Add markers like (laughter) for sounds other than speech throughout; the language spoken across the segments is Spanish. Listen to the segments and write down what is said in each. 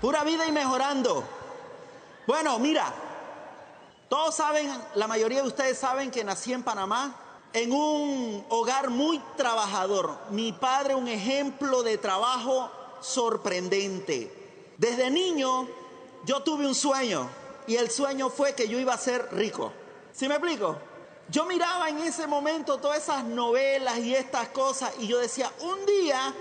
Pura vida y mejorando. Bueno, mira, todos saben, la mayoría de ustedes saben que nací en Panamá, en un hogar muy trabajador. Mi padre un ejemplo de trabajo sorprendente. Desde niño yo tuve un sueño y el sueño fue que yo iba a ser rico. ¿Sí me explico? Yo miraba en ese momento todas esas novelas y estas cosas y yo decía, un día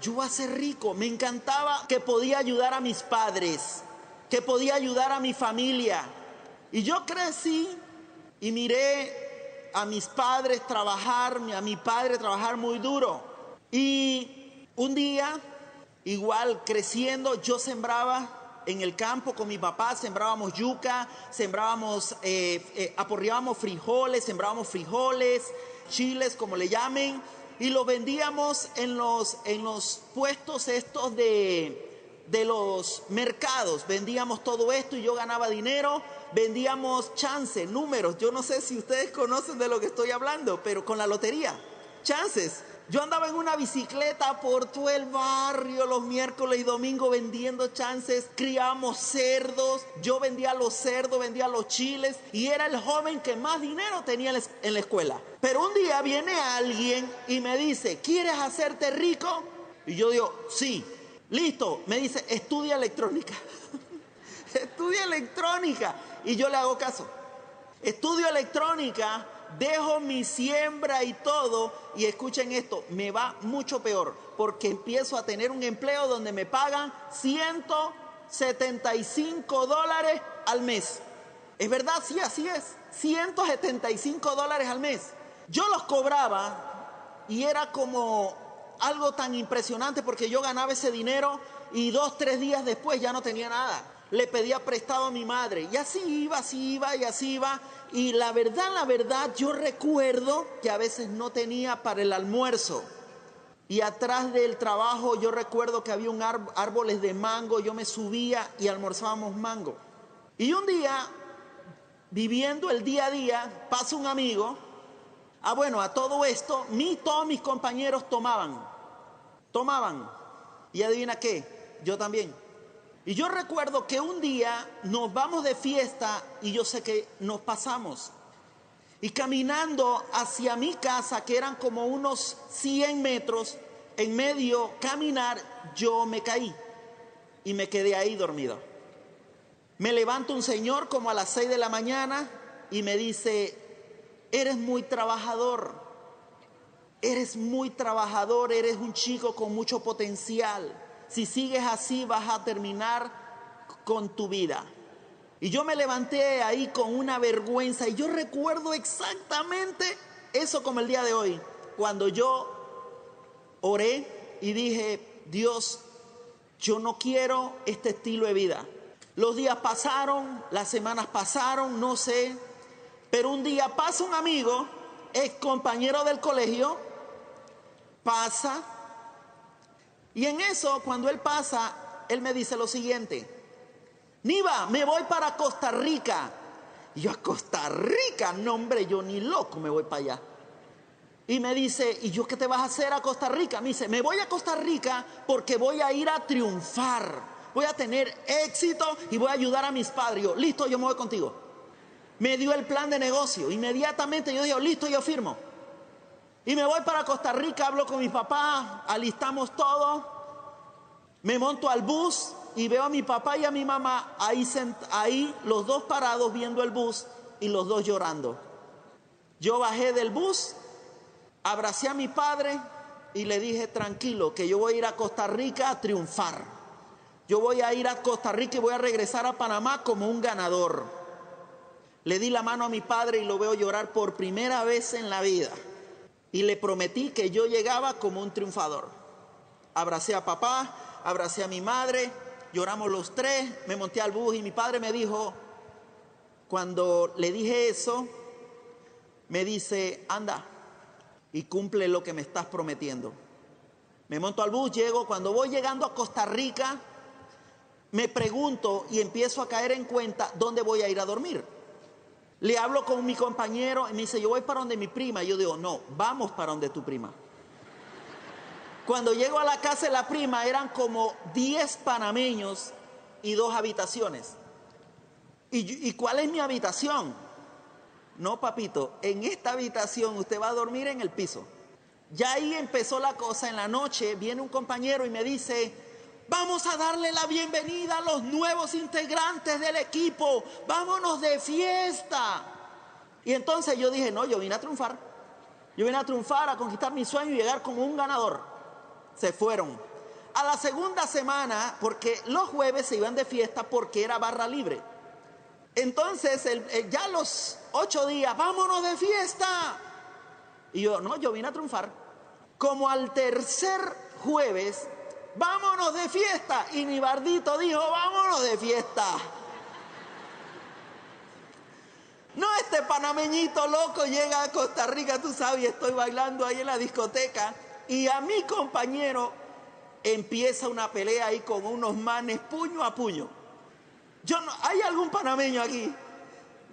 yo voy a ser rico. Me encantaba que podía ayudar a mis padres, que podía ayudar a mi familia. Y yo crecí y miré a mis padres trabajar, a mi padre trabajar muy duro. Y un día, igual creciendo, yo sembraba en el campo con mi papá, sembrábamos yuca, sembrábamos, eh, eh, aporreábamos frijoles, sembrábamos frijoles, chiles, como le llamen, y los vendíamos en los, en los puestos estos de, de los mercados. Vendíamos todo esto y yo ganaba dinero, vendíamos chances, números. Yo no sé si ustedes conocen de lo que estoy hablando, pero con la lotería, chances. Yo andaba en una bicicleta por todo el barrio los miércoles y domingos vendiendo chances, criamos cerdos, yo vendía los cerdos, vendía los chiles y era el joven que más dinero tenía en la escuela. Pero un día viene alguien y me dice, ¿quieres hacerte rico? Y yo digo, sí, listo, me dice, estudia electrónica. (laughs) estudia electrónica. Y yo le hago caso. Estudio electrónica dejo mi siembra y todo y escuchen esto, me va mucho peor porque empiezo a tener un empleo donde me pagan 175 dólares al mes. ¿Es verdad? Sí, así es. 175 dólares al mes. Yo los cobraba y era como algo tan impresionante porque yo ganaba ese dinero y dos, tres días después ya no tenía nada le pedía prestado a mi madre. Y así iba, así iba y así iba. Y la verdad, la verdad, yo recuerdo que a veces no tenía para el almuerzo. Y atrás del trabajo yo recuerdo que había un árboles de mango, yo me subía y almorzábamos mango. Y un día, viviendo el día a día, pasa un amigo. Ah, bueno, a todo esto, mi, todos mis compañeros tomaban. Tomaban. Y adivina qué, yo también. Y yo recuerdo que un día nos vamos de fiesta y yo sé que nos pasamos. Y caminando hacia mi casa, que eran como unos 100 metros, en medio caminar, yo me caí y me quedé ahí dormido. Me levanta un señor como a las 6 de la mañana y me dice, eres muy trabajador, eres muy trabajador, eres un chico con mucho potencial si sigues así vas a terminar con tu vida. Y yo me levanté ahí con una vergüenza y yo recuerdo exactamente eso como el día de hoy, cuando yo oré y dije, Dios, yo no quiero este estilo de vida. Los días pasaron, las semanas pasaron, no sé, pero un día pasa un amigo, ex compañero del colegio, pasa y en eso, cuando él pasa, él me dice lo siguiente, Niva, me voy para Costa Rica. Y yo a Costa Rica, no hombre, yo ni loco me voy para allá. Y me dice, ¿y yo qué te vas a hacer a Costa Rica? Me dice, me voy a Costa Rica porque voy a ir a triunfar, voy a tener éxito y voy a ayudar a mis padres. Yo, listo, yo me voy contigo. Me dio el plan de negocio. Inmediatamente yo digo, listo, yo firmo. Y me voy para Costa Rica, hablo con mi papá, alistamos todo, me monto al bus y veo a mi papá y a mi mamá ahí, ahí los dos parados viendo el bus y los dos llorando. Yo bajé del bus, abracé a mi padre y le dije, tranquilo, que yo voy a ir a Costa Rica a triunfar. Yo voy a ir a Costa Rica y voy a regresar a Panamá como un ganador. Le di la mano a mi padre y lo veo llorar por primera vez en la vida y le prometí que yo llegaba como un triunfador. Abracé a papá, abracé a mi madre, lloramos los tres, me monté al bus y mi padre me dijo, cuando le dije eso, me dice, anda y cumple lo que me estás prometiendo. Me monto al bus, llego, cuando voy llegando a Costa Rica, me pregunto y empiezo a caer en cuenta dónde voy a ir a dormir. Le hablo con mi compañero y me dice, yo voy para donde mi prima. Y yo digo, no, vamos para donde tu prima. Cuando llego a la casa de la prima eran como 10 panameños y dos habitaciones. ¿Y, ¿Y cuál es mi habitación? No, papito, en esta habitación usted va a dormir en el piso. Ya ahí empezó la cosa, en la noche viene un compañero y me dice, vamos a darle la bienvenida a los nuevos integrantes del equipo, vámonos de fiesta. Y entonces yo dije, no, yo vine a triunfar. Yo vine a triunfar, a conquistar mi sueño y llegar como un ganador. Se fueron. A la segunda semana, porque los jueves se iban de fiesta porque era barra libre. Entonces, ya los ocho días, vámonos de fiesta. Y yo, no, yo vine a triunfar. Como al tercer jueves, vámonos de fiesta. Y Nibardito dijo, vámonos de fiesta. No, este panameñito loco llega a Costa Rica, tú sabes, estoy bailando ahí en la discoteca y a mi compañero empieza una pelea ahí con unos manes puño a puño. Yo no, ¿Hay algún panameño aquí?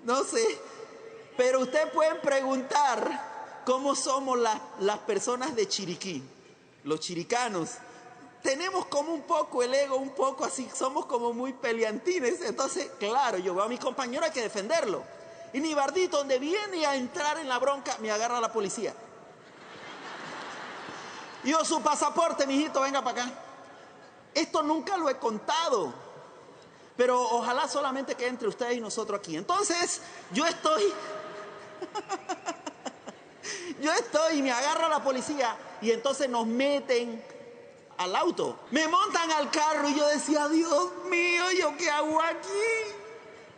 No sé. Pero ustedes pueden preguntar cómo somos las, las personas de Chiriquí, los chiricanos. Tenemos como un poco el ego, un poco así, somos como muy peleantines. Entonces, claro, yo veo a mi compañero, hay que defenderlo. Y ni Bardito, donde viene a entrar en la bronca, me agarra la policía. Yo, su pasaporte, mijito, venga para acá. Esto nunca lo he contado, pero ojalá solamente que entre ustedes y nosotros aquí. Entonces, yo estoy, (laughs) yo estoy y me agarra la policía y entonces nos meten al auto. Me montan al carro y yo decía, Dios mío, ¿yo qué hago aquí?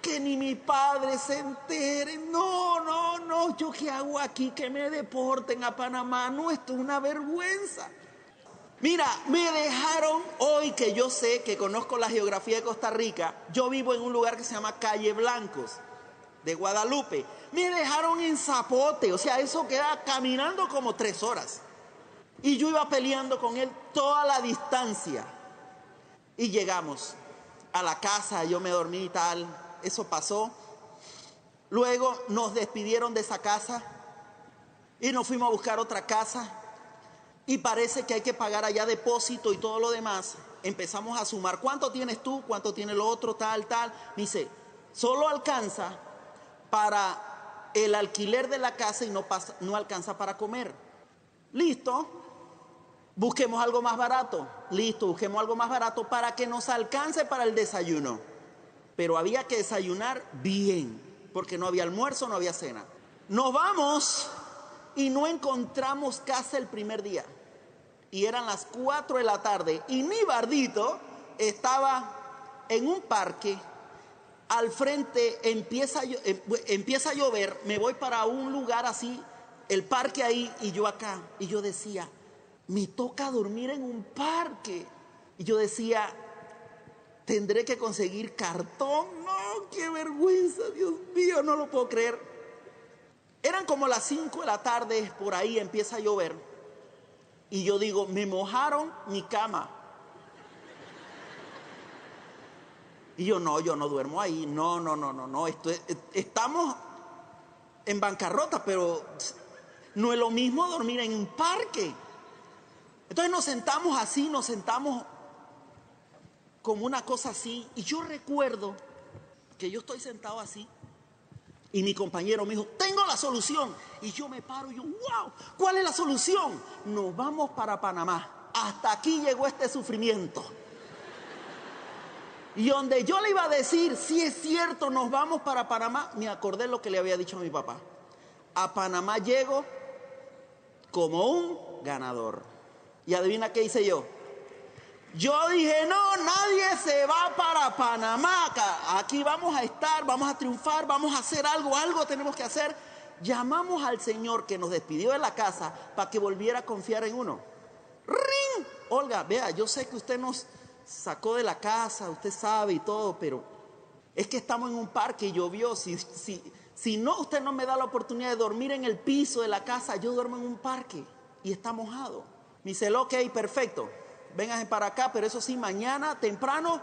que ni mi padre se entere. No, no, no, yo qué hago aquí, que me deporten a Panamá. No, esto es una vergüenza. Mira, me dejaron hoy que yo sé que conozco la geografía de Costa Rica. Yo vivo en un lugar que se llama Calle Blancos, de Guadalupe. Me dejaron en Zapote, o sea, eso queda caminando como tres horas. Y yo iba peleando con él toda la distancia. Y llegamos a la casa, yo me dormí y tal eso pasó. Luego nos despidieron de esa casa y nos fuimos a buscar otra casa y parece que hay que pagar allá depósito y todo lo demás. Empezamos a sumar, ¿cuánto tienes tú? ¿Cuánto tiene lo otro? Tal, tal. dice, solo alcanza para el alquiler de la casa y no, pasa, no alcanza para comer. Listo, busquemos algo más barato. Listo, busquemos algo más barato para que nos alcance para el desayuno pero había que desayunar bien, porque no había almuerzo, no había cena. Nos vamos y no encontramos casa el primer día. Y eran las 4 de la tarde y mi bardito estaba en un parque. Al frente empieza, eh, empieza a llover, me voy para un lugar así, el parque ahí y yo acá. Y yo decía, me toca dormir en un parque. Y yo decía, Tendré que conseguir cartón. No, qué vergüenza, Dios mío, no lo puedo creer. Eran como las 5 de la tarde, por ahí empieza a llover. Y yo digo, me mojaron mi cama. Y yo, no, yo no duermo ahí. No, no, no, no, no. Estamos en bancarrota, pero no es lo mismo dormir en un parque. Entonces nos sentamos así, nos sentamos como una cosa así. Y yo recuerdo que yo estoy sentado así y mi compañero me dijo, tengo la solución. Y yo me paro y yo, wow, ¿cuál es la solución? Nos vamos para Panamá. Hasta aquí llegó este sufrimiento. Y donde yo le iba a decir, si es cierto, nos vamos para Panamá, me acordé lo que le había dicho a mi papá. A Panamá llego como un ganador. Y adivina qué hice yo. Yo dije, no, nadie se va para Panamá. Aquí vamos a estar, vamos a triunfar, vamos a hacer algo, algo tenemos que hacer. Llamamos al Señor que nos despidió de la casa para que volviera a confiar en uno. ¡Ring! Olga, vea, yo sé que usted nos sacó de la casa, usted sabe y todo, pero es que estamos en un parque y llovió. Si, si, si no, usted no me da la oportunidad de dormir en el piso de la casa, yo duermo en un parque y está mojado. Dice, ok, perfecto vengan para acá, pero eso sí, mañana temprano,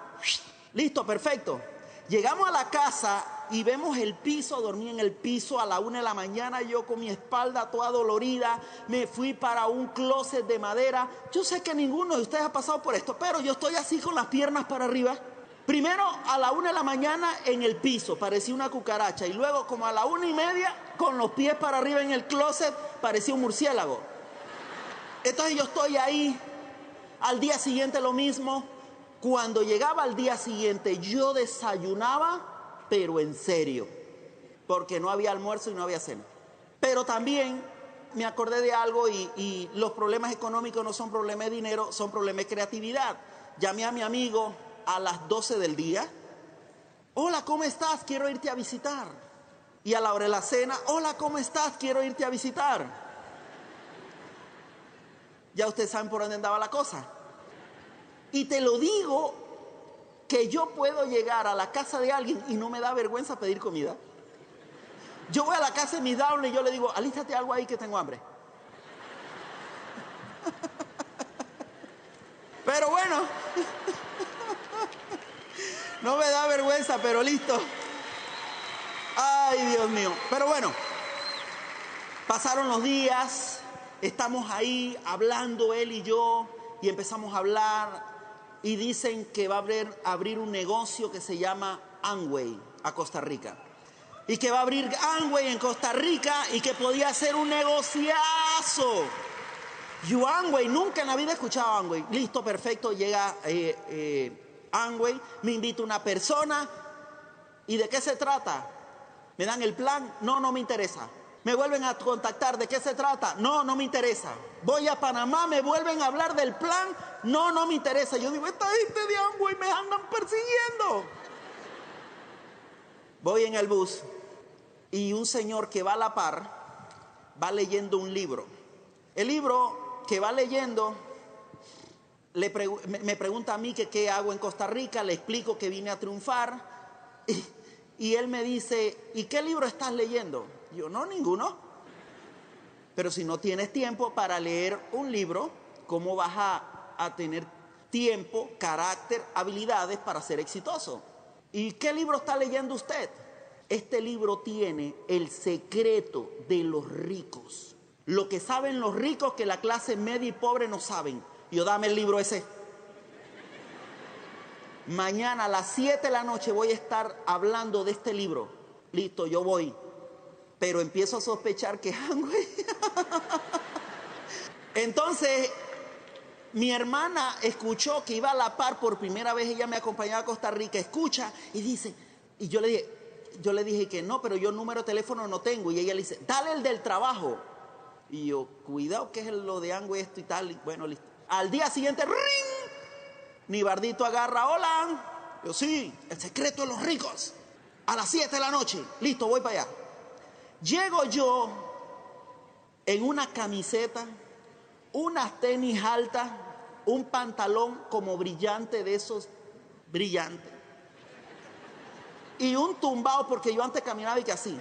listo, perfecto. Llegamos a la casa y vemos el piso, dormí en el piso a la una de la mañana, yo con mi espalda toda dolorida, me fui para un closet de madera. Yo sé que ninguno de ustedes ha pasado por esto, pero yo estoy así con las piernas para arriba. Primero a la una de la mañana en el piso, parecía una cucaracha. Y luego como a la una y media, con los pies para arriba en el closet, parecía un murciélago. Entonces yo estoy ahí, al día siguiente lo mismo. Cuando llegaba al día siguiente, yo desayunaba, pero en serio, porque no había almuerzo y no había cena. Pero también me acordé de algo y, los problemas económicos no son problemas de dinero, son problemas de creatividad. Llamé a mi amigo a las 12 del día. Hola, ¿cómo estás? Quiero irte a visitar. Y a la hora de la cena, hola, ¿cómo estás? Quiero irte a visitar. Ya ustedes saben por dónde andaba la cosa. Y te lo digo que yo puedo llegar a la casa de alguien y no me da vergüenza pedir comida. Yo voy a la casa de mi down y yo le digo, alístate algo ahí que tengo hambre. (laughs) Pero bueno, (laughs) no me da vergüenza, pero listo. Ay, Dios mío. Pero bueno, pasaron los días, estamos ahí hablando él y yo, y empezamos a hablar, y dicen que va a abrir, un negocio que se llama Amway a Costa Rica. Y que va a abrir Amway en Costa Rica y que podía ser un negociazo. Yo Amway, nunca en la vida he escuchado Amway. Listo, perfecto, llega eh, eh, Amway, me invita una persona. ¿Y de qué se trata? ¿Me dan el plan? No, no me interesa. Me vuelven a contactar, ¿de qué se trata? No, no me interesa. Voy a Panamá, me vuelven a hablar del plan. No, no me interesa. Yo digo, esta gente de Amway me andan persiguiendo. Voy en el bus y un señor que va a la par va leyendo un libro. El libro que va leyendo le me pregunta a mí qué hago en Costa Rica, le explico que vine a triunfar y, y él me dice, ¿y qué libro estás leyendo? Yo, no, ninguno. Pero si no tienes tiempo para leer un libro, ¿cómo vas a, a tener tiempo, carácter, habilidades para ser exitoso? ¿Y qué libro está leyendo usted? Este libro tiene el secreto de los ricos. Lo que saben los ricos que la clase media y pobre no saben. Yo dame el libro ese. Mañana a las 7 de la noche voy a estar hablando de este libro. Listo, yo voy. Pero empiezo a sospechar que (laughs) Entonces, mi hermana escuchó que iba a la par por primera vez, ella me acompañaba a Costa Rica, escucha y dice, y yo le dije, yo le dije que no, pero yo número de teléfono no tengo. Y ella le dice, dale el del trabajo. Y yo, cuidado que es lo de Ango esto y tal. Y bueno, listo. Al día siguiente, ¡ring! Mi bardito agarra, hola. Yo, sí, el secreto de los ricos. A las 7 de la noche. Listo, voy para allá. Llego yo en una camiseta, unas tenis altas, un pantalón como brillante de esos brillantes y un tumbado porque yo antes caminaba y que así.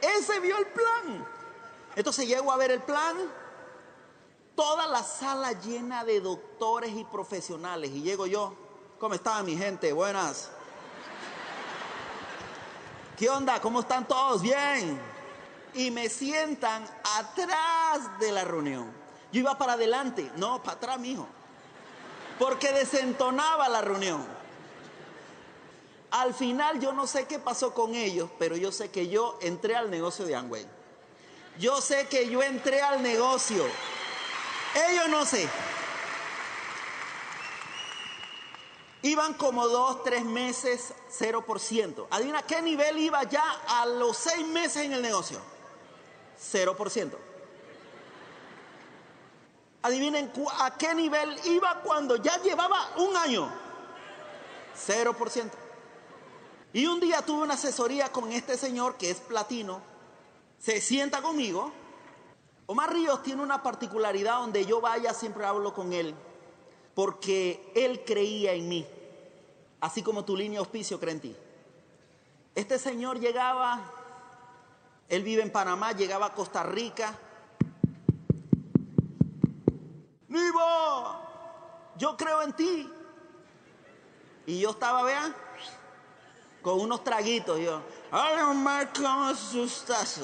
Ese vio el plan. Entonces llego a ver el plan. Toda la sala llena de doctores y profesionales. Y llego yo. ¿Cómo está mi gente? Buenas. ¿Qué onda? ¿Cómo están todos? Bien. Y me sientan atrás de la reunión. Yo iba para adelante. No, para atrás, mijo porque desentonaba la reunión. Al final yo no sé qué pasó con ellos, pero yo sé que yo entré al negocio de Amway. Yo sé que yo entré al negocio. Ellos no sé. Iban como dos, tres meses, 0%. Adivina qué nivel iba ya a los seis meses en el negocio. 0%. Adivinen a qué nivel iba cuando ya llevaba un año. 0%. Y un día tuve una asesoría con este señor que es platino. Se sienta conmigo. Omar Ríos tiene una particularidad donde yo vaya siempre hablo con él. Porque él creía en mí. Así como tu línea auspicio cree en ti. Este señor llegaba, él vive en Panamá, llegaba a Costa Rica Nivo, yo creo en ti. Y yo estaba, vean, con unos traguitos. Yo, Omar, ¿cómo estás?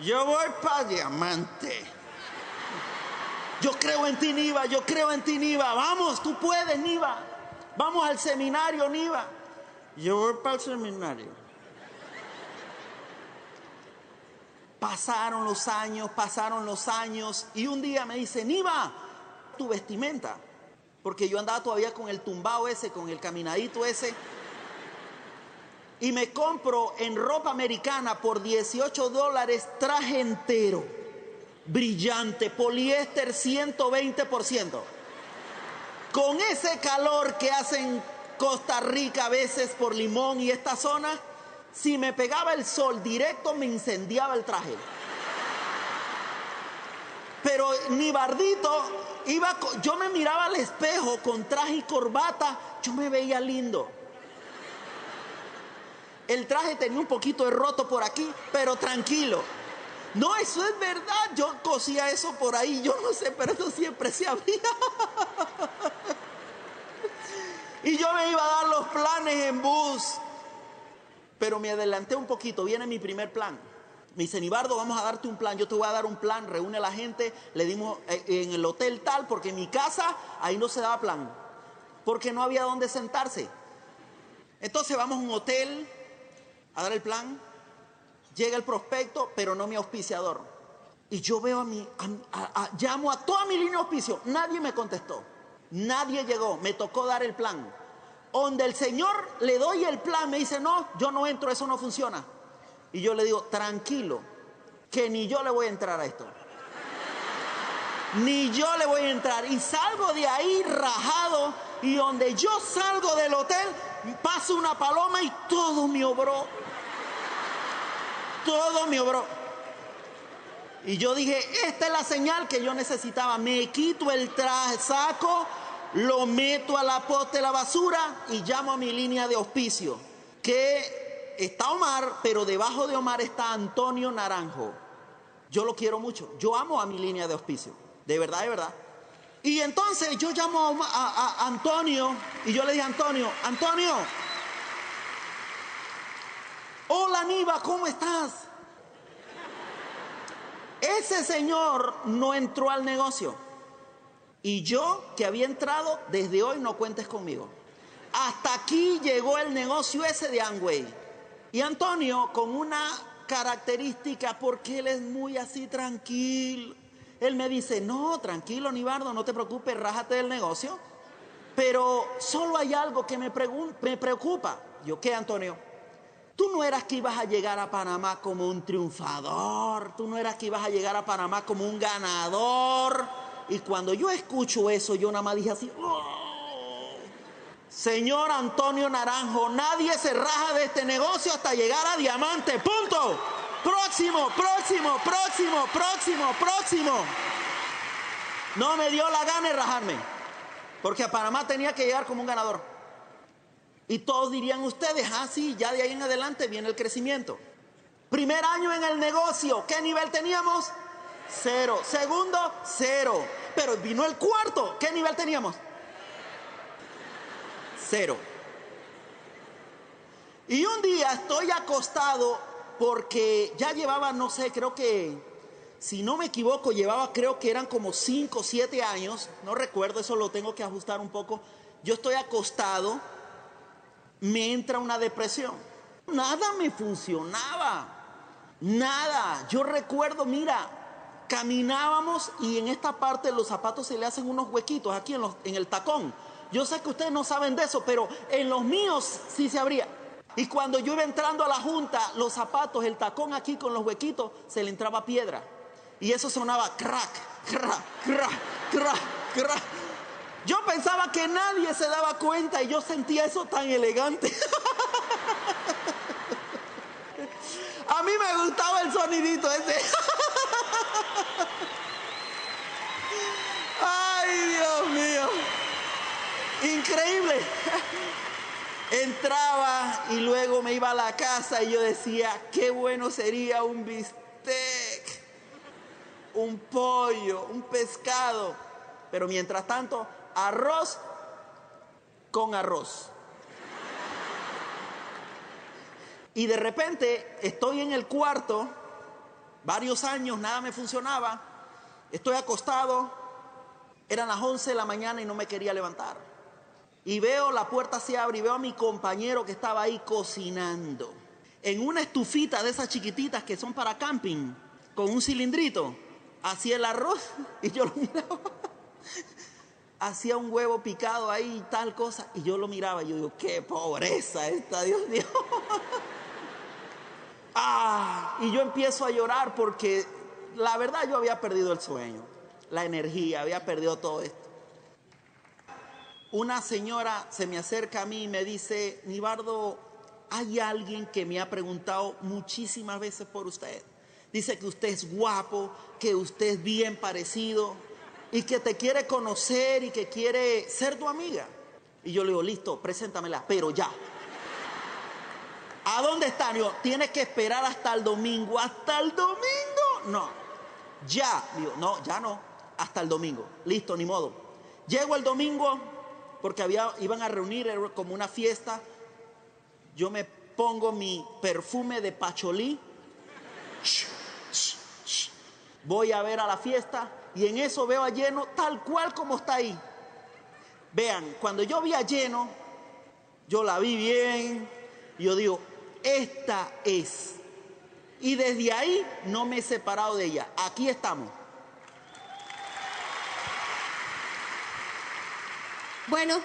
Yo voy para diamante. Yo creo en ti, Niva, yo creo en ti, Niva. Vamos, tú puedes, Niva. Vamos al seminario, Niva. Yo voy para el seminario. Pasaron los años, pasaron los años y un día me dice, Niva, tu vestimenta. Porque yo andaba todavía con el tumbao ese, con el caminadito ese. Y me compro en ropa americana por 18 dólares traje entero, brillante, poliéster 120%. Con ese calor que hace en Costa Rica a veces por Limón y esta zona, si me pegaba el sol directo me incendiaba el traje. Pero ni bardito, iba, yo me miraba al espejo con traje y corbata, yo me veía lindo. El traje tenía un poquito de roto por aquí, pero tranquilo. No, eso es verdad. Yo cosía eso por ahí, yo no sé, pero eso siempre se abría. y yo me iba a dar los planes en bus. Pero me adelanté un poquito, viene mi primer plan. Me dice, Nibardo, vamos a darte un plan. Yo te voy a dar un plan. Reúne a la gente. Le dimos eh, en el hotel tal, porque en mi casa ahí no se daba plan. Porque no había dónde sentarse. Entonces vamos a un hotel a dar el plan. Llega el prospecto, pero no mi auspiciador. Y yo veo a mi, llamo a toda mi línea de auspicio. Nadie me contestó. Nadie llegó. Me tocó dar el plan. Donde el Señor le doy el plan, me dice, no, yo no entro, eso no funciona. Y yo le digo, tranquilo, que ni yo le voy a entrar a esto. Ni yo le voy a entrar. Y salgo de ahí rajado. Y donde yo salgo del hotel, paso una paloma y todo me obró. Todo me obró. Y yo dije, esta es la señal que yo necesitaba. Me quito el traje, saco, lo meto a la poste de la basura y llamo a mi línea de auspicio. Que está Omar, pero debajo de Omar está Antonio Naranjo. Yo lo quiero mucho. Yo amo a mi línea de auspicio. De verdad, de verdad. Y entonces yo llamo a, Antonio y yo le dije, Antonio, Antonio, hola Niva, ¿cómo estás? Ese señor no entró al negocio. Y yo que había entrado, desde hoy no cuentes conmigo. Hasta aquí llegó el negocio ese de Angway. Y Antonio con una característica, porque él es muy así tranquilo. Él me dice, no, tranquilo, Nibardo, no te preocupes, rájate del negocio. Pero solo hay algo que me, me preocupa. Yo, ¿qué, Antonio? Tú no eras que ibas a llegar a Panamá como un triunfador, tú no eras que ibas a llegar a Panamá como un ganador. Y cuando yo escucho eso, yo nada más dije así, oh, Señor Antonio Naranjo, nadie se raja de este negocio hasta llegar a diamante. Punto. Próximo, próximo, próximo, próximo, próximo. No me dio la gana de rajarme. Porque a Panamá tenía que llegar como un ganador. Y todos dirían ustedes, ah, sí, ya de ahí en adelante viene el crecimiento. Primer año en el negocio, ¿qué nivel teníamos? Cero. Segundo, cero. Pero vino el cuarto, ¿qué nivel teníamos? cero. Y un día estoy acostado porque ya llevaba, no sé, creo que, si no me equivoco, llevaba, creo que eran como 5 o 7 años, no recuerdo, eso lo tengo que ajustar un poco. Yo estoy acostado, me entra una depresión. Nada me funcionaba, nada. Yo recuerdo, mira, caminábamos y en esta parte los zapatos se le hacen unos huequitos aquí en, el tacón. Yo sé que ustedes no saben de eso, pero en los míos sí se abría. Y cuando yo iba entrando a la junta, los zapatos, el tacón aquí con los huequitos, se le entraba piedra. Y eso sonaba crack, crack, crack, crack, crack. Yo pensaba que nadie se daba cuenta y yo sentía eso tan elegante. (laughs) A mí me gustaba el sonidito ese. (laughs) Ay, Dios mío. Increíble. Entraba y luego me iba a la casa y yo decía, qué bueno sería un bistec, un pollo, un pescado. Pero mientras tanto, arroz con arroz. Y de repente estoy en el cuarto, varios años, nada me funcionaba, estoy acostado, Eran las 11 de la mañana y no me quería levantar. Y veo la puerta se abre y veo a mi compañero que estaba ahí cocinando. En una estufita de esas chiquititas que son para camping, con un cilindrito, hacía el arroz (laughs) y yo lo miraba. Hacía un huevo picado ahí y tal cosa. Y yo lo miraba y yo digo, qué pobreza esta, Dios mío. (laughs) ah, y yo empiezo a llorar porque la verdad yo había perdido el sueño, la energía, había perdido todo esto. Una señora se me acerca a mí y me dice, Nibardo, hay alguien que me ha preguntado muchísimas veces por usted. Dice que usted es guapo, que usted es bien parecido y que te quiere conocer y que quiere ser tu amiga. Y yo le digo, listo, preséntamela, pero ya. ¿A dónde está? Yo, tienes que esperar hasta el domingo. ¿Hasta el domingo? No. Ya. Digo, no, ya no. Hasta el domingo. Listo, ni modo. Llego el domingo porque había, iban a reunir, como una fiesta. Yo me pongo mi perfume de pacholí. Voy a ver a la fiesta y en eso veo a lleno tal cual como está ahí. Vean, cuando yo vi a lleno, yo la vi bien y yo digo, esta es. Y desde ahí no me he separado de ella. Aquí estamos. Bueno,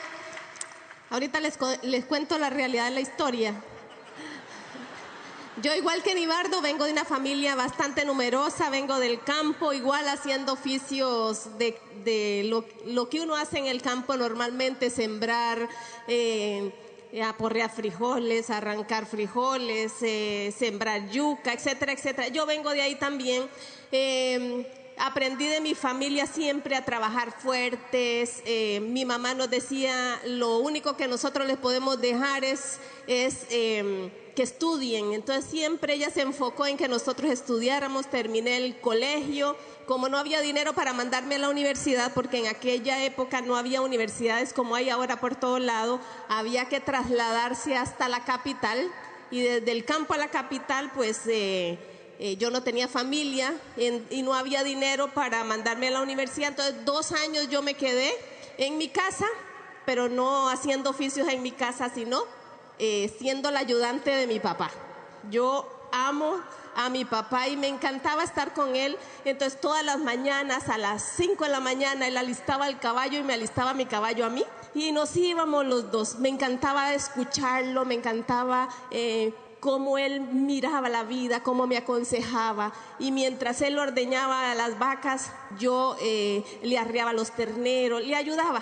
ahorita les, les cuento la realidad de la historia. Yo igual que Nibardo vengo de una familia bastante numerosa, vengo del campo, igual haciendo oficios de, lo, que uno hace en el campo normalmente, sembrar, eh, aporrear frijoles, arrancar frijoles, eh, sembrar yuca, etcétera, etcétera. Yo vengo de ahí también. Eh, aprendí de mi familia siempre a trabajar fuertes. Eh, mi mamá nos decía, lo único que nosotros les podemos dejar es, em, que estudien. Entonces siempre ella se enfocó en que nosotros estudiáramos, terminé el colegio. Como no había dinero para mandarme a la universidad, porque en aquella época no había universidades como hay ahora por todo lado, había que trasladarse hasta la capital y desde el campo a la capital, pues... Eh, eh, yo no tenía familia y no había dinero para mandarme a la universidad, entonces dos años yo me quedé en mi casa, pero no haciendo oficios en mi casa, sino eh, siendo la ayudante de mi papá. Yo amo a mi papá y me encantaba estar con él. Entonces todas las mañanas, a las 5 de la mañana, él alistaba el caballo y me alistaba mi caballo a mí. Y nos íbamos los dos. Me encantaba escucharlo, me encantaba eh, cómo él miraba la vida, cómo me aconsejaba. Y mientras él ordeñaba a las vacas, yo eh, le arriaba los terneros, le ayudaba.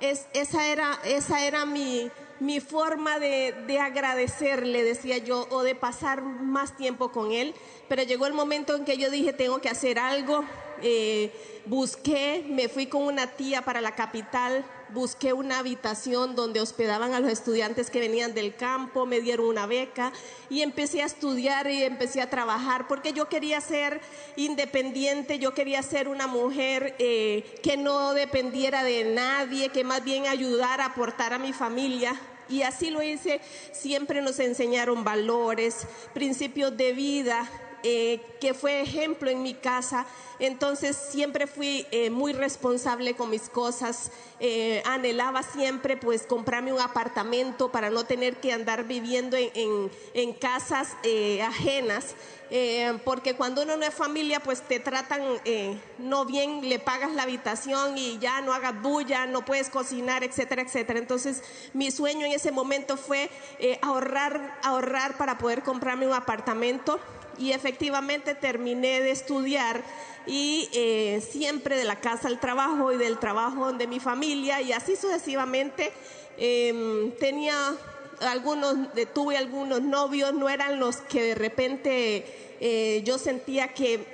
Es, esa era, esa era mi, mi forma de, de, agradecerle, decía yo, o de pasar más tiempo con él. Pero llegó el momento en que yo dije, tengo que hacer algo. Eh, busqué, me fui con una tía para la capital, busqué una habitación donde hospedaban a los estudiantes que venían del campo, me dieron una beca y empecé a estudiar y empecé a trabajar porque yo quería ser independiente, yo quería ser una mujer eh, que no dependiera de nadie, que más bien ayudara, aportar a mi familia. Y así lo hice, siempre nos enseñaron valores, principios de vida, eh, que fue ejemplo en mi casa. Entonces siempre fui eh, muy responsable con mis cosas. Eh, anhelaba siempre pues comprarme un apartamento para no tener que andar viviendo en, en, casas ajenas. porque cuando uno no es familia, pues te tratan no bien, le pagas la habitación y ya no hagas bulla, no puedes cocinar, etcétera, etcétera. Entonces, mi sueño en ese momento fue ahorrar, ahorrar para poder comprarme un apartamento y efectivamente terminé de estudiar y eh, siempre de la casa al trabajo y del trabajo de mi familia y así sucesivamente em, tenía algunos, tuve algunos novios, no eran los que de repente eh, yo sentía que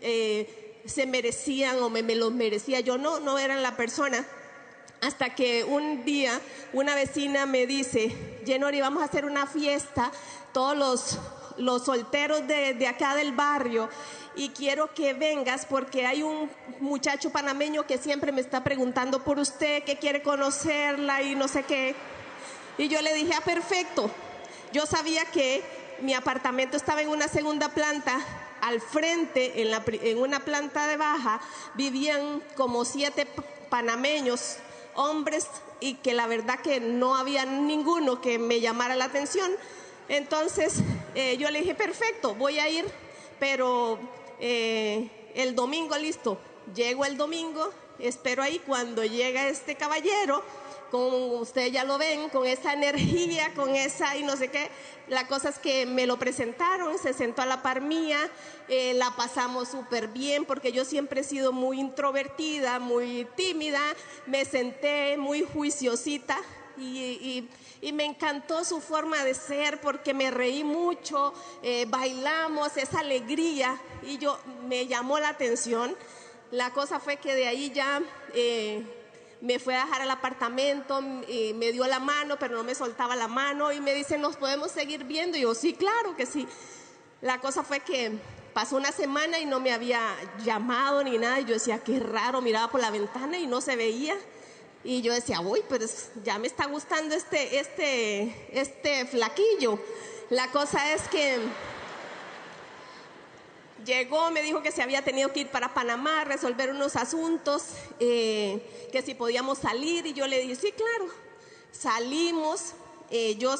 eh, se merecían o me, me los merecía, yo no, no eran la persona. Hasta que un día una vecina me dice, Jenori, vamos a hacer una fiesta, todos los los solteros de, acá del barrio y quiero que vengas porque hay un muchacho panameño que siempre me está preguntando por usted, que quiere conocerla y no sé qué. Y yo le dije, ah, perfecto. Yo sabía que mi apartamento estaba en una segunda planta. Al frente, en, en una planta de baja, vivían como siete panameños, hombres, y que la verdad que no había ninguno que me llamara la atención. Entonces eh, yo le dije, perfecto, voy a ir, pero eh, el domingo listo. Llego el domingo, espero ahí cuando llega este caballero, con ustedes ya lo ven, con esa energía, con esa y no sé qué. La cosa es que me lo presentaron, se sentó a la par mía, eh, la pasamos súper bien porque yo siempre he sido muy introvertida, muy tímida, me senté muy juiciosita y, me encantó su forma de ser porque me reí mucho, eh, bailamos, esa alegría y yo me llamó la atención. La cosa fue que de ahí ya eh, me fue a dejar al apartamento, y me dio la mano, pero no me soltaba la mano y me dice, ¿nos podemos seguir viendo? Y yo, sí, claro que sí. La cosa fue que pasó una semana y no me había llamado ni nada. Y yo decía, qué raro, miraba por la ventana y no se veía. Y yo decía, uy, pues ya me está gustando este, este, este flaquillo. La cosa es que llegó, me dijo que se había tenido que ir para Panamá resolver unos asuntos, eh, que si podíamos salir. Y yo le dije, sí, claro. Salimos. Eh, yo,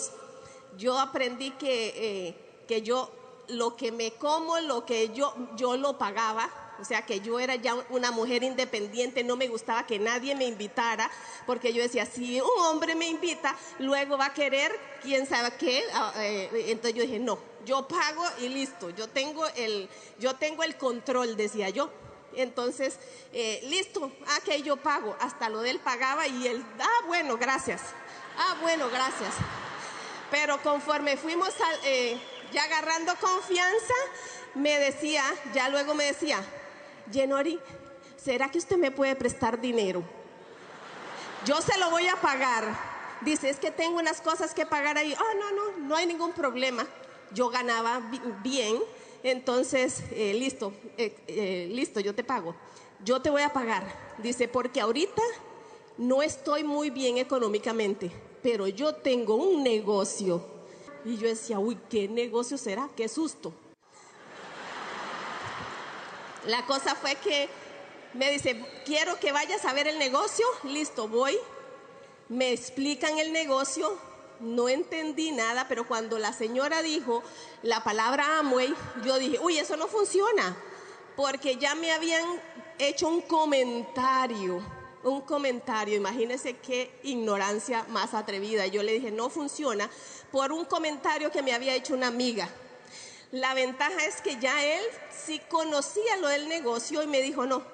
yo aprendí que, eh, que yo lo que me como, lo que yo, yo lo pagaba o sea que yo era ya una mujer independiente, no me gustaba que nadie me invitara, porque yo decía, si un hombre me invita, luego va a querer quién sabe qué. Ah, eh, entonces yo dije, no, yo pago y listo, yo tengo el, yo tengo el control, decía yo. Entonces, eh, listo, ah, que yo pago, hasta lo de él pagaba y él, ah, bueno, gracias, ah, bueno, gracias. Pero conforme fuimos eh, ya agarrando confianza, me decía, ya luego me decía, Yenori, ¿será que usted me puede prestar dinero? Yo se lo voy a pagar. Dice, es que tengo unas cosas que pagar ahí. Oh, no, no, no hay ningún problema. Yo ganaba bien, entonces, eh, listo, eh, eh, listo, yo te pago. Yo te voy a pagar. Dice, porque ahorita no estoy muy bien económicamente, pero yo tengo un negocio. Y yo decía, uy, ¿qué negocio será? Qué susto. La cosa fue que me dice, quiero que vayas a ver el negocio, listo, voy. Me explican el negocio, no entendí nada, pero cuando la señora dijo la palabra Amway, yo dije, uy, eso no funciona, porque ya me habían hecho un comentario, un comentario, imagínense qué ignorancia más atrevida. Yo le dije, no funciona, por un comentario que me había hecho una amiga. La ventaja es que ya él sí conocía lo del negocio y me dijo, no,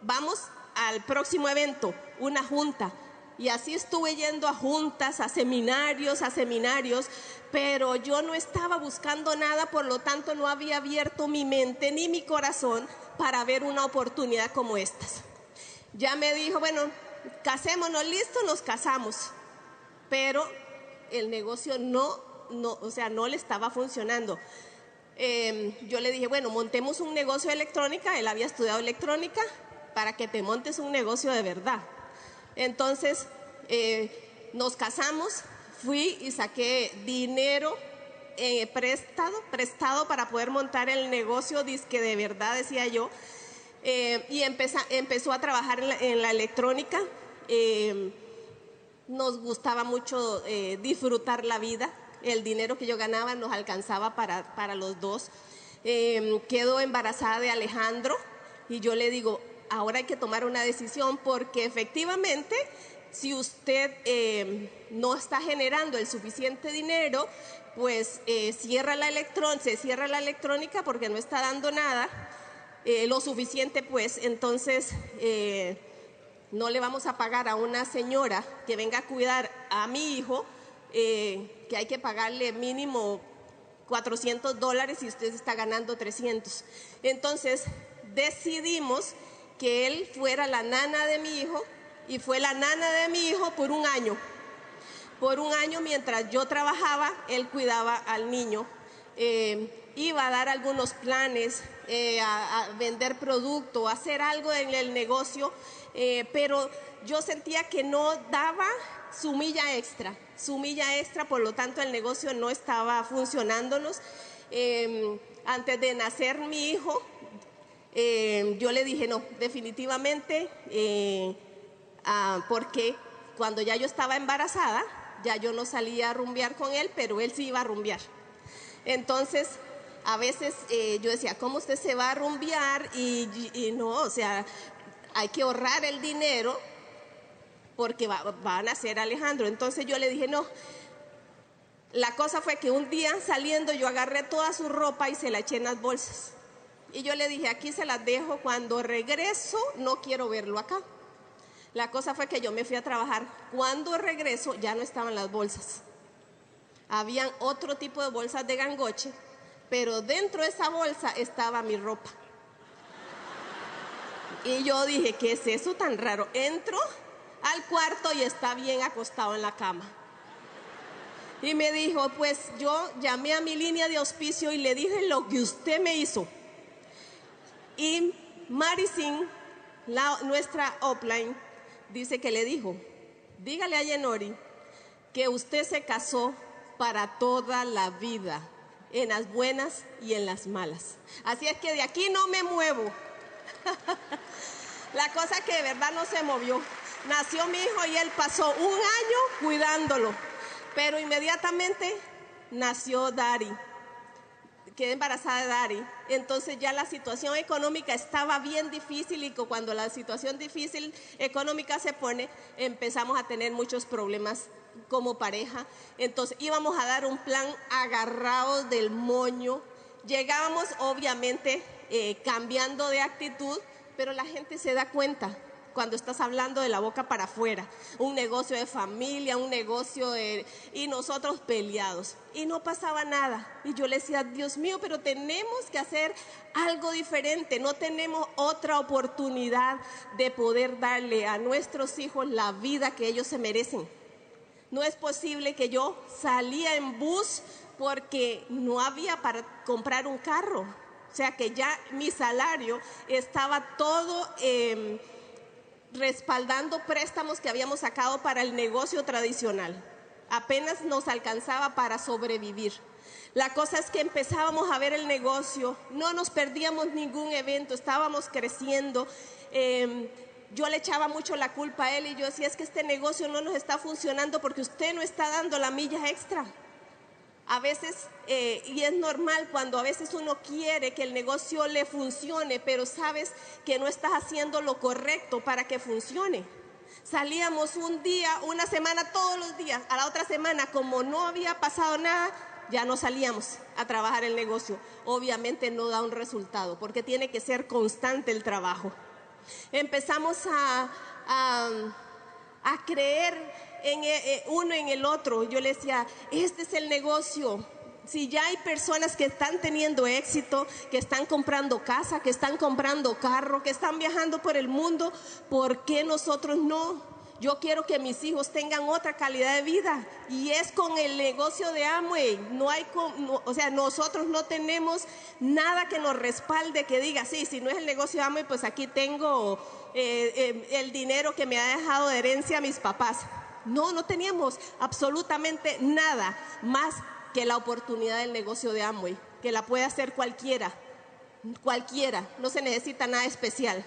vamos al próximo evento, una junta. Y así estuve yendo a juntas, a seminarios, a seminarios, pero yo no estaba buscando nada, por lo tanto no había abierto mi mente ni mi corazón para ver una oportunidad como estas. Ya me dijo, bueno, casémonos, listo, nos casamos. Pero el negocio no, no, o sea, no le estaba funcionando. Em, yo le dije, bueno, montemos un negocio de electrónica, él había estudiado electrónica, para que te montes un negocio de verdad. Entonces, eh, nos casamos, fui y saqué dinero eh, prestado, prestado para poder montar el negocio, disque de verdad, decía yo, eh, y empezó a trabajar en la, electrónica. Em, nos gustaba mucho disfrutar la vida, el dinero que yo ganaba nos alcanzaba para, para los dos. Em, quedo embarazada de Alejandro y yo le digo, ahora hay que tomar una decisión porque efectivamente si usted em, no está generando el suficiente dinero, pues eh, cierra la electrón, se cierra la electrónica porque no está dando nada, eh, lo suficiente pues, entonces eh, no le vamos a pagar a una señora que venga a cuidar a mi hijo eh, que hay que pagarle mínimo 400 dólares y usted está ganando 300. Entonces decidimos que él fuera la nana de mi hijo y fue la nana de mi hijo por un año. Por un año mientras yo trabajaba, él cuidaba al niño. Eh, iba a dar algunos planes, eh, a, vender producto, a hacer algo en el negocio, pero yo sentía que no daba su milla extra, su milla extra, por lo tanto el negocio no estaba funcionándonos. Em, antes de nacer mi hijo, em, yo le dije, no, definitivamente eh, ah, porque cuando ya yo estaba embarazada, ya yo no salía a rumbear con él, pero él sí iba a rumbear. Entonces, a veces eh, yo decía, ¿cómo usted se va a rumbear? Y no, o sea, hay que ahorrar el dinero porque van a ser Alejandro. Entonces yo le dije, no. La cosa fue que un día saliendo yo agarré toda su ropa y se la eché en las bolsas. Y yo le dije, aquí se las dejo, cuando regreso no quiero verlo acá. La cosa fue que yo me fui a trabajar. Cuando regreso ya no estaban las bolsas. Habían otro tipo de bolsas de gangoche, pero dentro de esa bolsa estaba mi ropa. Y yo dije, ¿qué es eso tan raro? Entro al cuarto y está bien acostado en la cama. Y me dijo, pues yo llamé a mi línea de auspicio y le dije lo que usted me hizo. Y Marisin, nuestra offline, dice que le dijo, dígale a Yenori que usted se casó para toda la vida, en las buenas y en las malas. Así es que de aquí no me muevo. (laughs) la cosa que de verdad no se movió. Nació mi hijo y él pasó un año cuidándolo, pero inmediatamente nació Dari. Quedé embarazada de Dari. Entonces ya la situación económica estaba bien difícil y cuando la situación difícil económica se pone, empezamos a tener muchos problemas como pareja. Entonces íbamos a dar un plan agarrados del moño. Llegábamos obviamente eh, cambiando de actitud, pero la gente se da cuenta cuando estás hablando de la boca para afuera. Un negocio de familia, un negocio de... y nosotros peleados. Y no pasaba nada. Y yo le decía, Dios mío, pero tenemos que hacer algo diferente. No tenemos otra oportunidad de poder darle a nuestros hijos la vida que ellos se merecen. No es posible que yo salía en bus porque no había para comprar un carro. Sea que ya mi salario estaba todo... Eh, respaldando préstamos que habíamos sacado para el negocio tradicional. Apenas nos alcanzaba para sobrevivir. La cosa es que empezábamos a ver el negocio, no nos perdíamos ningún evento, estábamos creciendo. Em, yo le echaba mucho la culpa a él y yo decía, es que este negocio no nos está funcionando porque usted no está dando la milla extra. A veces, eh, y es normal cuando a veces uno quiere que el negocio le funcione, pero sabes que no estás haciendo lo correcto para que funcione. Salíamos un día, una semana, todos los días. A la otra semana, como no había pasado nada, ya no salíamos a trabajar el negocio. Obviamente no da un resultado, porque tiene que ser constante el trabajo. Empezamos a, a, a creer eh, eh, uno en el otro. Yo le decía, este es el negocio. Si ya hay personas que están teniendo éxito, que están comprando casa, que están comprando carro, que están viajando por el mundo, ¿por qué nosotros no? Yo quiero que mis hijos tengan otra calidad de vida y es con el negocio de Amway. No hay, o sea, nosotros no tenemos nada que nos respalde que diga, sí, si no es el negocio de Amway, pues aquí tengo eh, el dinero que me ha dejado de herencia mis papás. No, no teníamos absolutamente nada más que la oportunidad del negocio de Amway, que la puede hacer cualquiera, cualquiera, no se necesita nada especial.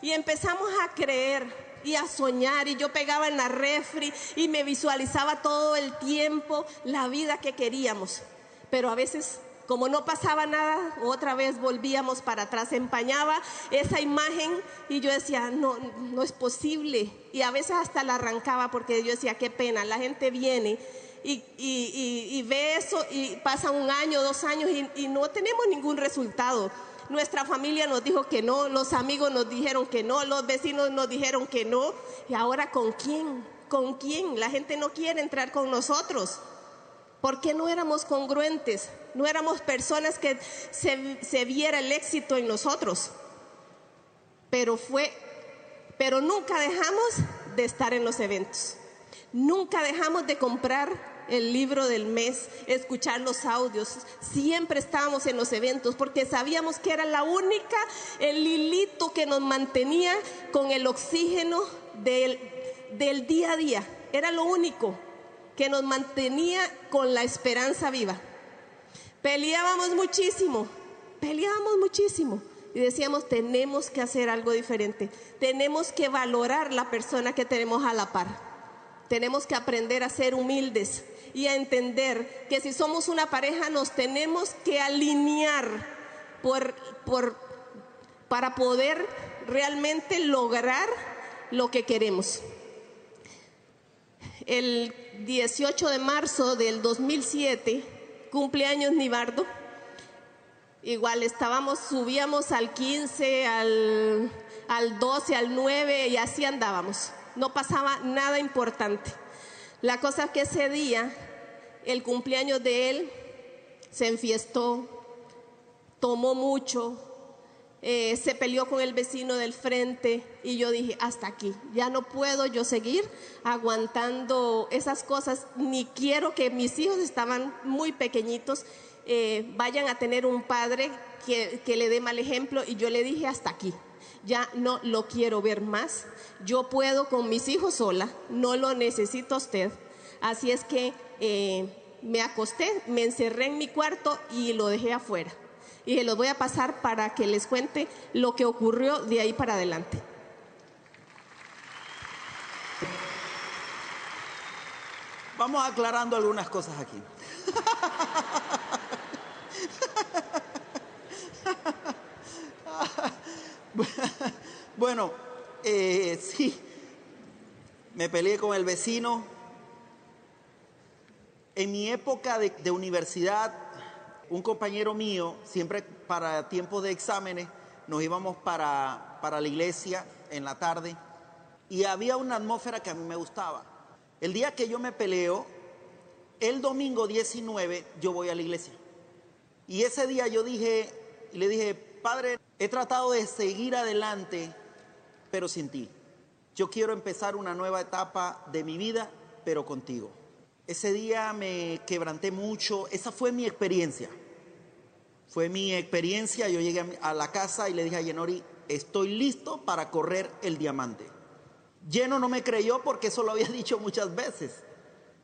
Y empezamos a creer y a soñar y yo pegaba en la refri y me visualizaba todo el tiempo la vida que queríamos. Pero a veces como no pasaba nada, otra vez volvíamos para atrás, empañaba esa imagen y yo decía, no, no es posible. Y a veces hasta la arrancaba porque yo decía, qué pena, la gente viene y, ve eso y pasa un año, dos años y, no tenemos ningún resultado. Nuestra familia nos dijo que no, los amigos nos dijeron que no, los vecinos nos dijeron que no. ¿Y ahora con quién? ¿Con quién? La gente no quiere entrar con nosotros. ¿Por qué no éramos congruentes? No éramos personas que se, viera el éxito en nosotros. Pero fue, pero nunca dejamos de estar en los eventos. Nunca dejamos de comprar el libro del mes, escuchar los audios. Siempre estábamos en los eventos porque sabíamos que era la única, el hilito que nos mantenía con el oxígeno del, del día a día. Era lo único que nos mantenía con la esperanza viva. Peleábamos muchísimo, peleábamos muchísimo, Y decíamos, tenemos que hacer algo diferente. Tenemos que valorar la persona que tenemos a la par. Tenemos que aprender a ser humildes y a entender que si somos una pareja nos tenemos que alinear por, por, para poder realmente lograr lo que queremos. El 18 de marzo del 2007, cumpleaños Nibardo, igual estábamos, subíamos al 15, al, al 12, al 9 y así andábamos. No pasaba nada importante. La cosa es que ese día, el cumpleaños de él, se enfiestó, tomó mucho, eh, se peleó con el vecino del frente y yo dije, hasta aquí, ya no puedo yo seguir aguantando esas cosas, ni quiero que mis hijos estaban muy pequeñitos, eh, vayan a tener un padre que, que le dé mal ejemplo y yo le dije, hasta aquí, ya no lo quiero ver más, yo puedo con mis hijos sola, no lo necesito usted, así es que eh, me acosté, me encerré en mi cuarto y lo dejé afuera y los voy a pasar para que les cuente lo que ocurrió de ahí para adelante. Vamos aclarando algunas cosas aquí. (laughs) Bueno, eh, sí, me peleé con el vecino. En mi época de, de universidad un compañero mío, siempre para tiempos de exámenes, nos íbamos para, para la iglesia en la tarde y había una atmósfera que a mí me gustaba. El día que yo me peleo, el domingo 19 yo voy a la iglesia. Y ese día yo dije, le dije, Padre, he tratado de seguir adelante, pero sin ti. Yo quiero empezar una nueva etapa de mi vida, pero contigo. Ese día me quebranté mucho, esa fue mi experiencia. Fue mi experiencia, yo llegué a la casa y le dije a Yenori, estoy listo para correr el diamante. Lleno no me creyó porque eso lo había (laughs) dicho muchas veces,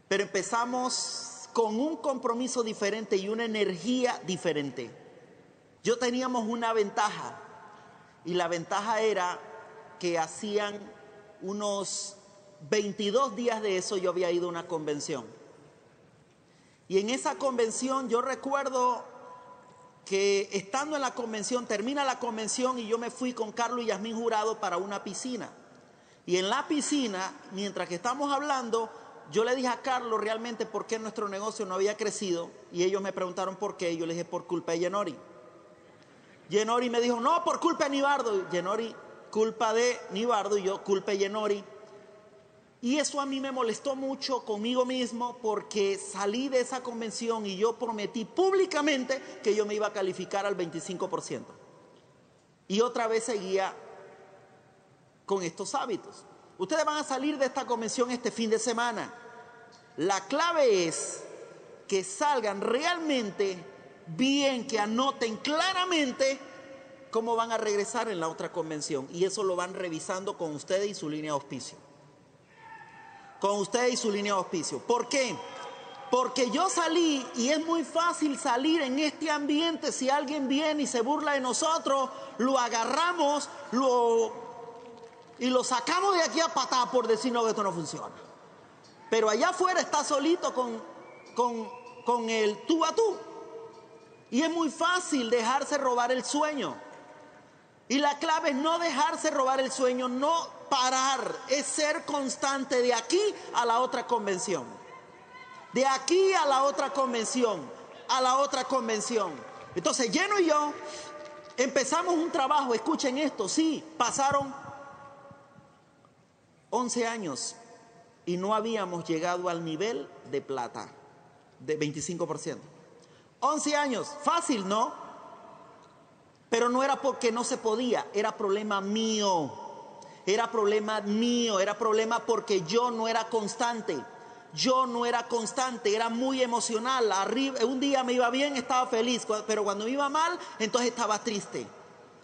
pero empezamos con un compromiso diferente y una energía diferente. Yo teníamos una ventaja y la ventaja era que hacían unos 22 días de eso yo había ido a una convención. Y en esa convención yo recuerdo que estando en la convención, termina la convención y yo me fui con Carlos y Yasmín Jurado para una piscina. Y en la piscina, mientras que estamos hablando, yo le dije a Carlos realmente por qué nuestro negocio no había crecido y ellos me preguntaron por qué y yo le dije por culpa de Yenori. Yenori me dijo, no, por culpa de Nibardo. Yenori, culpa de Nibardo y yo, culpa de Yenori. Y eso a mí me molestó mucho conmigo mismo porque salí de esa convención y yo prometí públicamente que yo me iba a calificar al 25%. Y otra vez seguía con estos hábitos. Ustedes van a salir de esta convención este fin de semana. La clave es que salgan realmente bien, que anoten claramente cómo van a regresar en la otra convención. Y eso lo van revisando con ustedes y su línea de auspicio con usted y su línea de auspicio. ¿Por qué? Porque yo salí y es muy fácil salir en este ambiente. Si alguien viene y se burla de nosotros, lo agarramos lo, y lo sacamos de aquí a patada por decirnos que esto no funciona. Pero allá afuera está solito con, con, con el tú a tú. Y es muy fácil dejarse robar el sueño. Y la clave es no dejarse robar el sueño, no parar, es ser constante de aquí a la otra convención. De aquí a la otra convención, a la otra convención. Entonces, Lleno y yo empezamos un trabajo, escuchen esto, sí, pasaron 11 años y no habíamos llegado al nivel de plata, de 25%. 11 años, fácil, ¿no? Pero no era porque no se podía, era problema mío. Era problema mío, era problema porque yo no era constante. Yo no era constante, era muy emocional. Arriba, un día me iba bien, estaba feliz, pero cuando me iba mal, entonces estaba triste.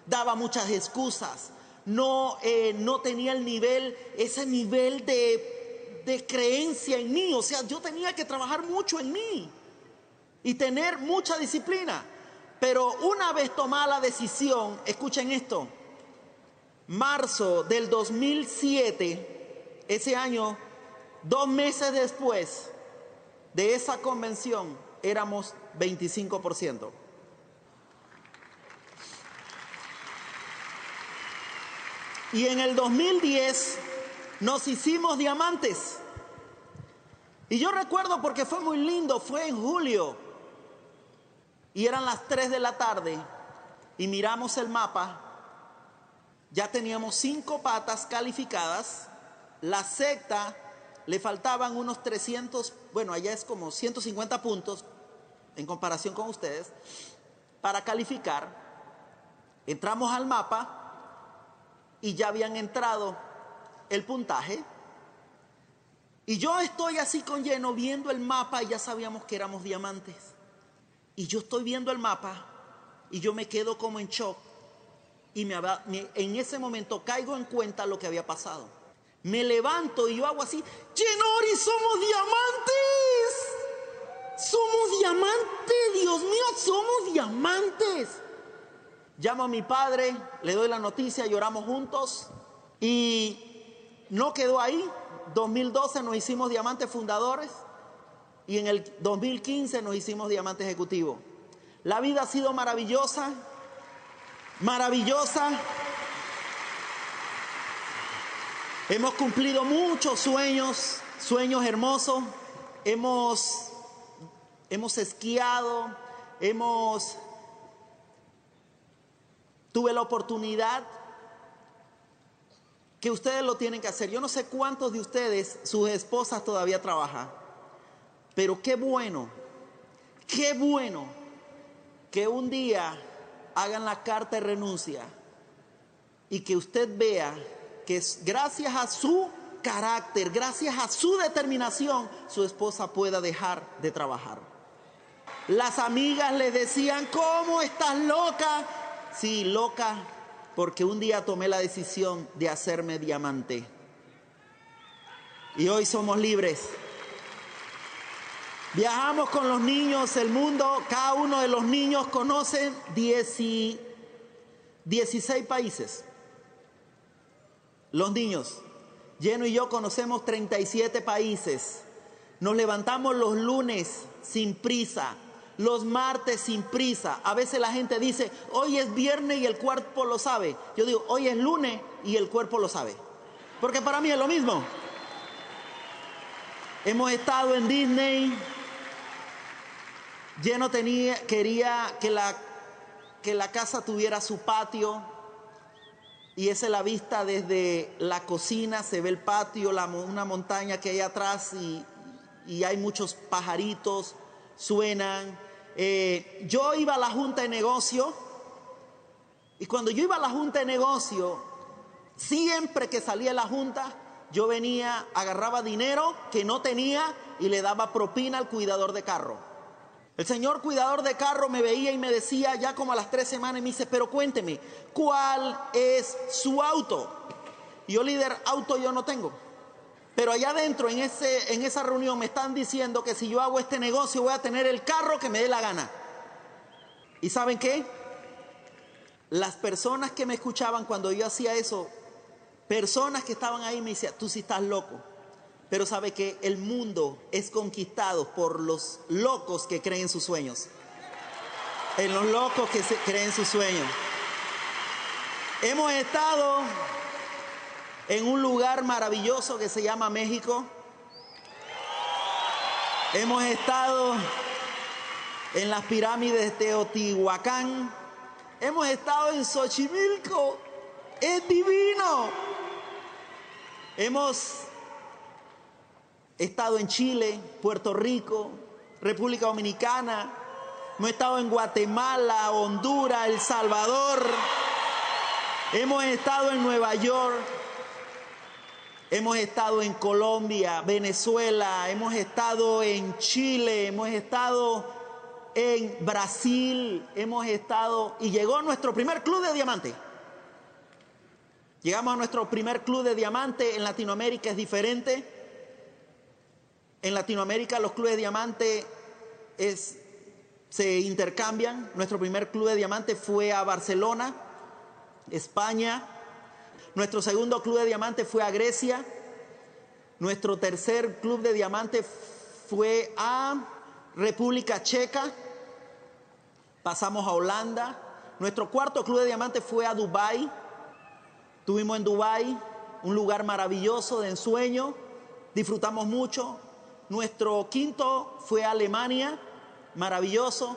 Daba muchas excusas. No, eh, no tenía el nivel, ese nivel de, de creencia en mí. O sea, yo tenía que trabajar mucho en mí y tener mucha disciplina. Pero una vez tomada la decisión, escuchen esto, marzo del 2007, ese año, dos meses después de esa convención, éramos 25%. Y en el 2010 nos hicimos diamantes. Y yo recuerdo porque fue muy lindo, fue en julio. Y eran las 3 de la tarde y miramos el mapa. Ya teníamos cinco patas calificadas. La secta le faltaban unos 300, bueno, allá es como 150 puntos en comparación con ustedes, para calificar. Entramos al mapa y ya habían entrado el puntaje. Y yo estoy así con lleno viendo el mapa y ya sabíamos que éramos diamantes. Y yo estoy viendo el mapa y yo me quedo como en shock. Y me, en ese momento caigo en cuenta lo que había pasado. Me levanto y yo hago así, Genori, somos diamantes. Somos diamantes, Dios mío, somos diamantes. Llamo a mi padre, le doy la noticia, lloramos juntos y no quedó ahí. 2012 nos hicimos diamantes fundadores y en el 2015 nos hicimos diamantes ejecutivos. La vida ha sido maravillosa, maravillosa. Hemos cumplido muchos sueños, sueños hermosos. Hemos, hemos esquiado, hemos Tuve la oportunidad que ustedes lo tienen que hacer. Yo no sé cuántos de ustedes, sus esposas todavía trabajan, pero qué bueno, qué bueno que un día hagan la carta de renuncia y que usted vea que gracias a su carácter, gracias a su determinación, su esposa pueda dejar de trabajar. Las amigas le decían, ¿cómo estás loca? Sí, loca, porque un día tomé la decisión de hacerme diamante. Y hoy somos libres. Viajamos con los niños el mundo, cada uno de los niños conoce 16 países. Los niños, Lleno y yo conocemos 37 países. Nos levantamos los lunes sin prisa, los martes sin prisa. A veces la gente dice, hoy es viernes y el cuerpo lo sabe. Yo digo, hoy es lunes y el cuerpo lo sabe. Porque para mí es lo mismo. Hemos estado en Disney. Lleno tenía, quería que la, que la casa tuviera su patio. Y esa es la vista desde la cocina, se ve el patio, una montaña que hay atrás y, y hay muchos pajaritos, suenan. Eh, yo iba a la junta de negocio y cuando yo iba a la junta de negocio, siempre que salía la junta, yo venía, agarraba dinero que no tenía y le daba propina al cuidador de carro. El señor cuidador de carro me veía y me decía ya como a las tres semanas y me dice, pero cuénteme, ¿cuál es su auto? Y yo líder, auto yo no tengo. Pero allá adentro, en, ese, en esa reunión, me están diciendo que si yo hago este negocio voy a tener el carro que me dé la gana. ¿Y saben qué? Las personas que me escuchaban cuando yo hacía eso, personas que estaban ahí me decían, tú sí estás loco. Pero sabe que el mundo es conquistado por los locos que creen sus sueños. En los locos que creen sus sueños. Hemos estado en un lugar maravilloso que se llama México. Hemos estado en las pirámides de Teotihuacán. Hemos estado en Xochimilco. Es divino. Hemos estado en Chile, Puerto Rico, República Dominicana. Hemos estado en Guatemala, Honduras, El Salvador. Hemos estado en Nueva York. Hemos estado en Colombia, Venezuela, hemos estado en Chile, hemos estado en Brasil, hemos estado y llegó nuestro primer club de diamante. Llegamos a nuestro primer club de diamante en Latinoamérica es diferente. En Latinoamérica los clubes de diamante se intercambian. Nuestro primer club de diamante fue a Barcelona, España. Nuestro segundo club de diamante fue a Grecia. Nuestro tercer club de diamante fue a República Checa. Pasamos a Holanda. Nuestro cuarto club de diamante fue a Dubái. Estuvimos en Dubái, un lugar maravilloso de ensueño. Disfrutamos mucho. Nuestro quinto fue Alemania, maravilloso.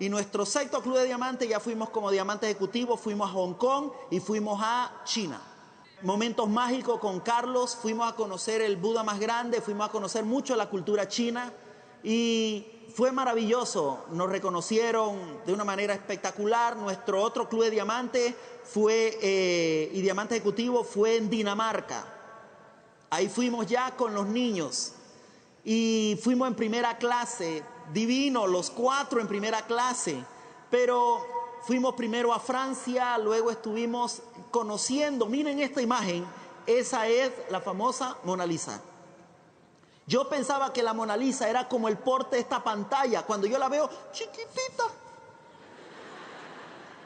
Y nuestro sexto club de diamante ya fuimos como diamante ejecutivo, fuimos a Hong Kong y fuimos a China. Momentos mágicos con Carlos, fuimos a conocer el Buda más grande, fuimos a conocer mucho la cultura china y fue maravilloso. Nos reconocieron de una manera espectacular. Nuestro otro club de diamante fue, eh, y diamante ejecutivo fue en Dinamarca. Ahí fuimos ya con los niños y fuimos en primera clase divino, los cuatro en primera clase, pero fuimos primero a Francia, luego estuvimos conociendo, miren esta imagen, esa es la famosa Mona Lisa. Yo pensaba que la Mona Lisa era como el porte de esta pantalla, cuando yo la veo chiquitita.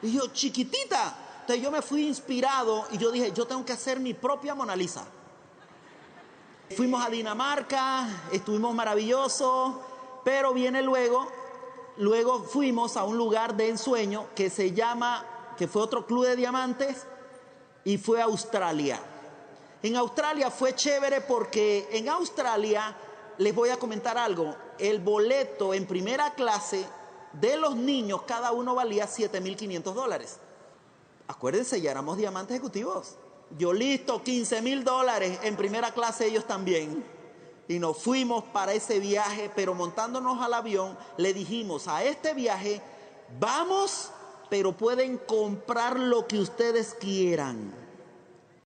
Y yo, chiquitita. Entonces yo me fui inspirado y yo dije, yo tengo que hacer mi propia Mona Lisa. Fuimos a Dinamarca, estuvimos maravillosos, pero viene luego, luego fuimos a un lugar de ensueño que se llama, que fue otro club de diamantes, y fue Australia. En Australia fue chévere porque en Australia, les voy a comentar algo, el boleto en primera clase de los niños, cada uno valía 7.500 dólares. Acuérdense, ya éramos diamantes ejecutivos. Yo listo, 15 mil dólares en primera clase ellos también. Y nos fuimos para ese viaje, pero montándonos al avión, le dijimos a este viaje, vamos, pero pueden comprar lo que ustedes quieran.